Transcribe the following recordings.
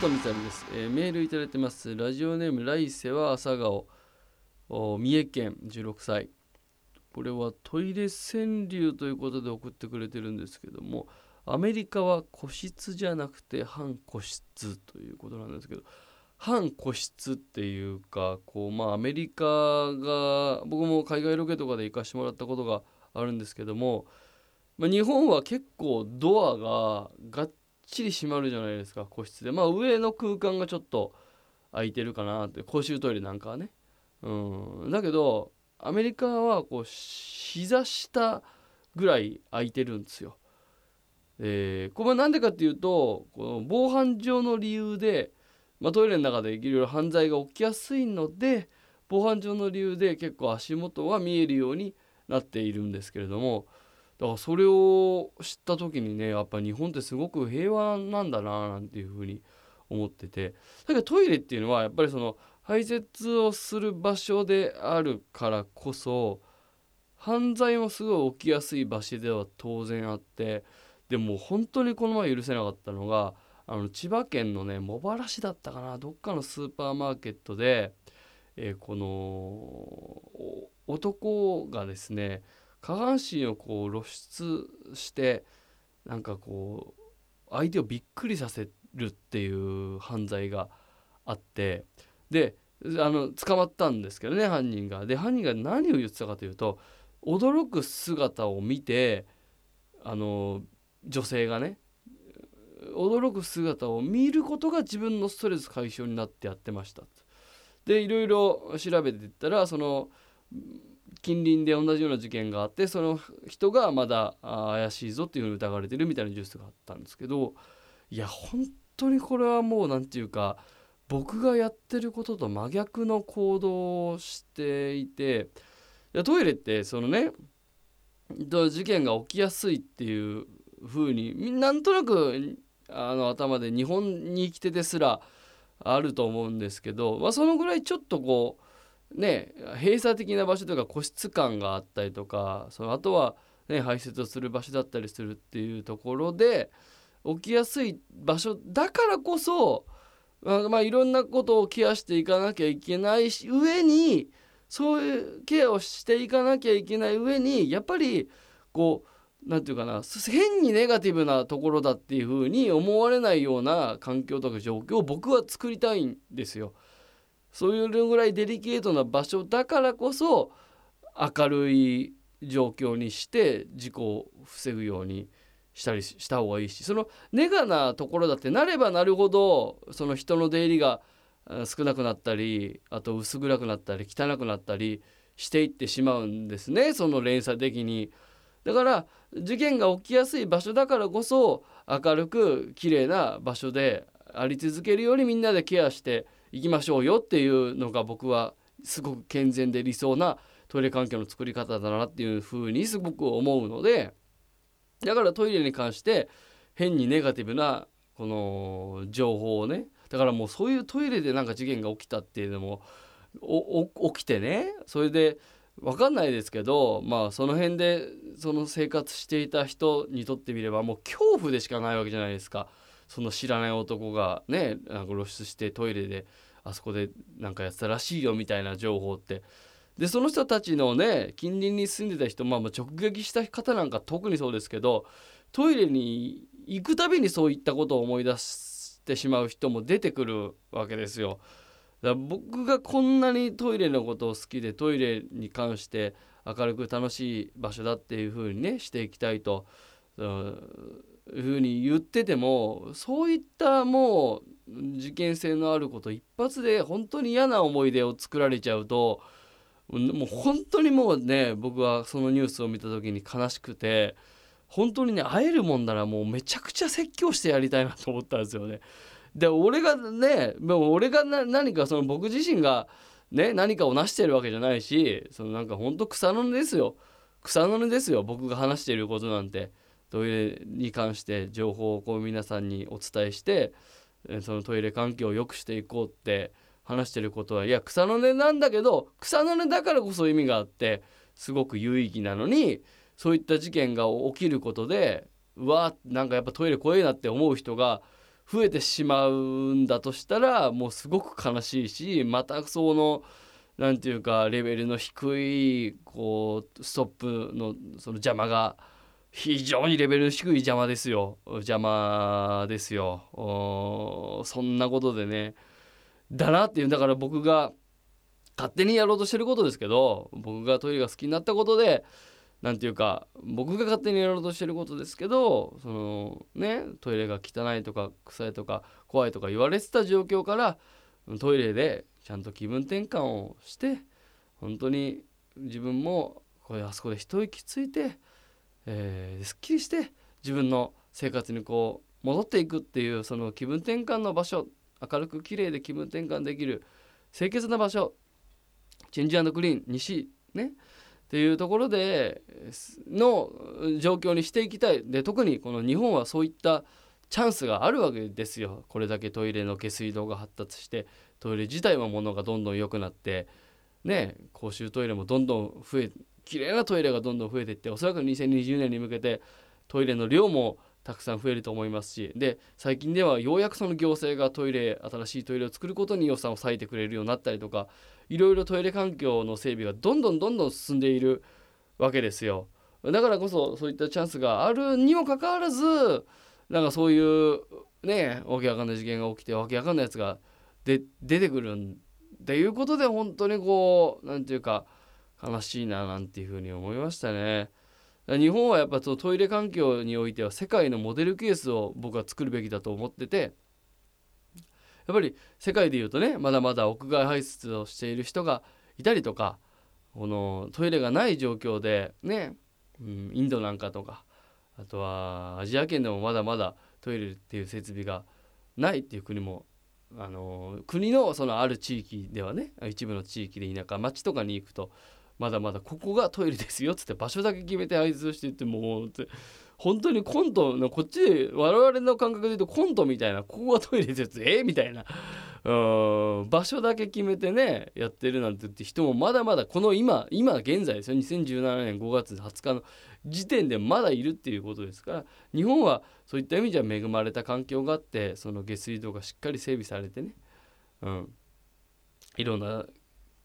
佐藤光です、えー、メールいただいてます。ラジオネーム来世は朝顔。三重県16歳。これはトイレ川柳ということで送ってくれてるんですけどもアメリカは個室じゃなくて半個室ということなんですけど半個室っていうかこうまあアメリカが僕も海外ロケとかで行かしてもらったことがあるんですけども、まあ、日本は結構ドアががっちり閉まるじゃないですか個室で。まあ上の空間がちょっと空いてるかなって。公衆トイレなんかはね。うん。だけどアメリカはこう膝下ぐらい空いてるんですよ。えー、これは何でかっていうとこの防犯上の理由で、まあ、トイレの中でいろいろ犯罪が起きやすいので防犯上の理由で結構足元が見えるようになっているんですけれどもだからそれを知った時にねやっぱ日本ってすごく平和なんだななんていうふうに思ってて。だけどトイレっていうのはやっぱりその排泄をする場所であるからこそ犯罪もすごい起きやすい場所では当然あってでも本当にこの前許せなかったのがあの千葉県のね茂原市だったかなどっかのスーパーマーケットで、えー、この男がですね下半身をこう露出してなんかこう相手をびっくりさせるっていう犯罪があってであの捕まったんですけどね犯人が。で犯人が何を言ってたかというと驚く姿を見てあの女性がね驚く姿を見ることが自分のストレス解消になってやってました。でいろいろ調べていったらその近隣で同じような事件があってその人がまだ怪しいぞっていうふうに疑われてるみたいなニュースがあったんですけどいや本当にこれはもう何て言うか僕がやってることと真逆の行動をしていていやトイレってそのね事件が起きやすいっていう風になんとなくあの頭で日本に生きてですらあると思うんですけど、まあ、そのぐらいちょっとこうね閉鎖的な場所とか個室感があったりとかそのあとは、ね、排泄をする場所だったりするっていうところで起きやすい場所だからこそまあ、いろんなことをケアしていかなきゃいけない上にそういうケアをしていかなきゃいけない上にやっぱりこう何て言うかな変にネガティブなところだっていうふうに思われないような環境とか状況を僕は作りたいんですよ。そういうぐらいデリケートな場所だからこそ明るい状況にして事故を防ぐようにしたりした方がいいしそのネガなところだってなればなるほどその人の出入りが少なくなったりあと薄暗くなったり汚くなったりしていってしまうんですねその連鎖的に。だから事件が起きやすい場所だからこそ明るく綺麗な場所であり続けるようにみんなでケアしていきましょうよっていうのが僕はすごく健全で理想なトイレ環境の作り方だなっていうふうにすごく思うのでだからトイレに関して変にネガティブなこの情報をねだからもうそういうトイレでなんか事件が起きたっていうのも起きてねそれで分かんないですけどまあその辺でその生活していた人にとってみればもう恐怖でしかないわけじゃないですか。その知らない男がねなんか露出してトイレであそこでなんかやってたらしいよみたいな情報ってでその人たちのね近隣に住んでた人、まあ、直撃した方なんか特にそうですけどトイレに行くたびにそういったことを思い出してしまう人も出てくるわけですよ。だから僕がこんなにトイレのことを好きでトイレに関して明るく楽しい場所だっていうふうにねしていきたいというふうに言っててもそういったもう事件性のあること一発で本当に嫌な思い出を作られちゃうともう本当にもうね僕はそのニュースを見た時に悲しくて本当にね会えるもんならもうめちゃくちゃ説教してやりたいなと思ったんですよね。で俺がねも俺が何かその僕自身がね何かを成してるわけじゃないしそのなんかほんと草の根ですよ草の根ですよ僕が話していることなんてトイレに関して情報をこう皆さんにお伝えしてそのトイレ環境を良くしていこうって話してることはいや草の根なんだけど草の根だからこそ意味があってすごく有意義なのにそういった事件が起きることでうわなんかやっぱトイレ怖いなって思う人が増えてしまうんだとしたらもうすごく悲しいしまたその何て言うかレベルの低いこうストップのその邪魔が非常にレベル低い邪魔ですよ。邪魔ですよ。そんなことでね。だなっていうだから僕が勝手にやろうとしてることですけど僕がトイレが好きになったことで何て言うか僕が勝手にやろうとしてることですけどそのねトイレが汚いとか臭いとか怖いとか言われてた状況からトイレでちゃんと気分転換をして本当に自分もこれあそこで一息ついてえー、すっきりして自分の生活にこう戻っていくっていうその気分転換の場所明るく綺麗で気分転換できる清潔な場所チェンジクリーン西ねっていうところでの状況にしていきたい。で特にこの日本はそういったチャンスがあるわけですよ。これだけトイレの下水道が発達してトイレ自体はものがどんどん良くなってね公衆トイレもどんどん増え綺麗なトイレがどんどん増えていっておそらく2020年に向けてトイレの量もたくさん増えると思いますしで最近ではようやくその行政がトイレ新しいトイレを作ることに予算を割いてくれるようになったりとかいろいろトイレ環境の整備がどんどんどんどん進んでいるわけですよ。だからこそそういったチャンスがあるにもかかわらずなんかそういうねわけわかんない事件が起きてわけわかんないやつがで出てくるっていうことで本当にこう何て言うか悲しいななんていうふうに思いましたね。日本はやっぱそのトイレ環境においては世界のモデルケースを僕は作るべきだと思っててやっぱり世界でいうとねまだまだ屋外排出をしている人がいたりとかこのトイレがない状況でね、うん、インドなんかとかあとはアジア圏でもまだまだトイレっていう設備がないっていう国もあの国のそのある地域ではね一部の地域で田舎町とかに行くとまだまだここがトイレですよっつって場所だけ決めて挨拶していってもう本当にコントのこっちで我々の感覚で言うとコントみたいなここがトイレですえみたいな。うん場所だけ決めてねやってるなんて言って人もまだまだこの今今現在ですよ。2017年5月20日の時点でまだいるっていうことですから日本はそういった意味じゃ恵まれた環境があってその下水道がしっかり整備されてね、うん、いろんな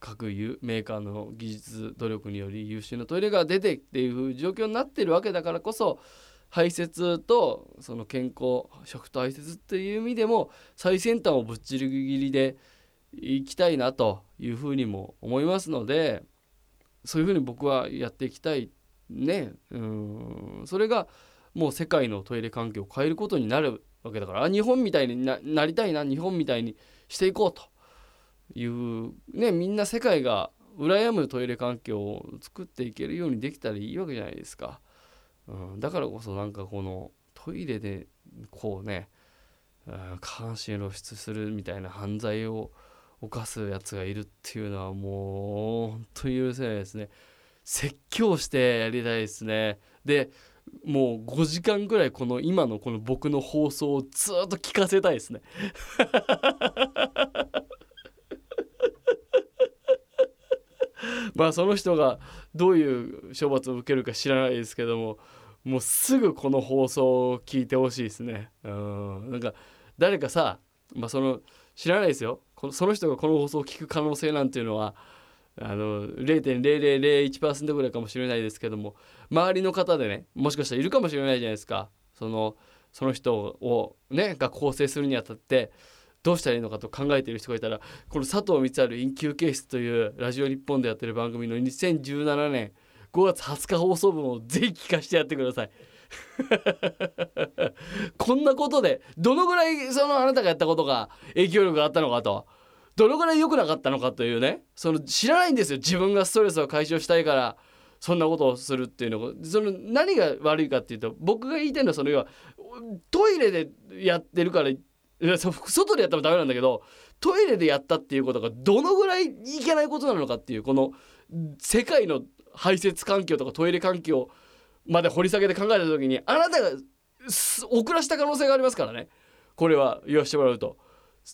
各メーカーの技術努力により優秀なトイレが出てっていう状況になってるわけだからこそ排泄とその健康食と排泄っていう意味でも最先端をぶっちりぎりでいきたいなというふうにも思いますのでそういうふうに僕はやっていきたいねうんそれがもう世界のトイレ環境を変えることになるわけだから日本みたいになりたいな日本みたいにしていこうと。いうねみんな世界が羨むトイレ環境を作っていけるようにできたらいいわけじゃないですか、うん、だからこそなんかこのトイレでこうね、うん、下半身露出するみたいな犯罪を犯すやつがいるっていうのはもう本当に許せないですね。説教してやりたいですね。でもう5時間ぐらいこの今のこの僕の放送をずっと聞かせたいですね。まあその人がどういう処罰を受けるか知らないですけどももうすぐこの放送を聞いてほしいですね。うん。なんか誰かさ、まあ、その知らないですよ。このその人がこの放送を聞く可能性なんていうのはあの0.0001%ぐらいかもしれないですけども周りの方でねもしかしたらいるかもしれないじゃないですか。そのその人をねが構成するにあたってどうしたらいいのかと考えている人がいたらこの佐藤光晴緊急ケースというラジオ日本でやってる番組の2017年5月20日放送分をぜひ聞かせてやってください。こんなことでどのぐらいそのあなたがやったことが影響力があったのかと。どのぐらい良くなかったのかというね。その知らないんですよ。自分がストレスを解消したいから。そんなことをするっていうの。その何が悪いかっていうと僕が言いたいのはその要はトイレでやってるから外でやったらダメなんだけどトイレでやったっていうことがどのぐらいいけないことなのかっていうこの世界の排泄環境とかトイレ環境まで掘り下げて考えた時にあなたが遅らした可能性がありますからね。これは言わせてもらうと。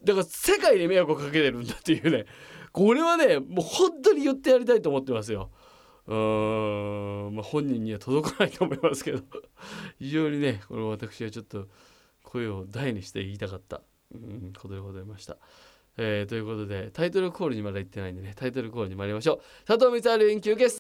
だから世界で迷惑をかけてるんだっていうね。これはねもう本当に言ってやりたいと思ってますよ。うーんまあ、本人には届かないと思いますけど。非常にねこれ私はちょっと声を大にして言いたかった、うん、ことでございました。えーということでタイトルコールにまだ行ってないんでねタイトルコールに参りましょう。佐藤光晴研究ゲスト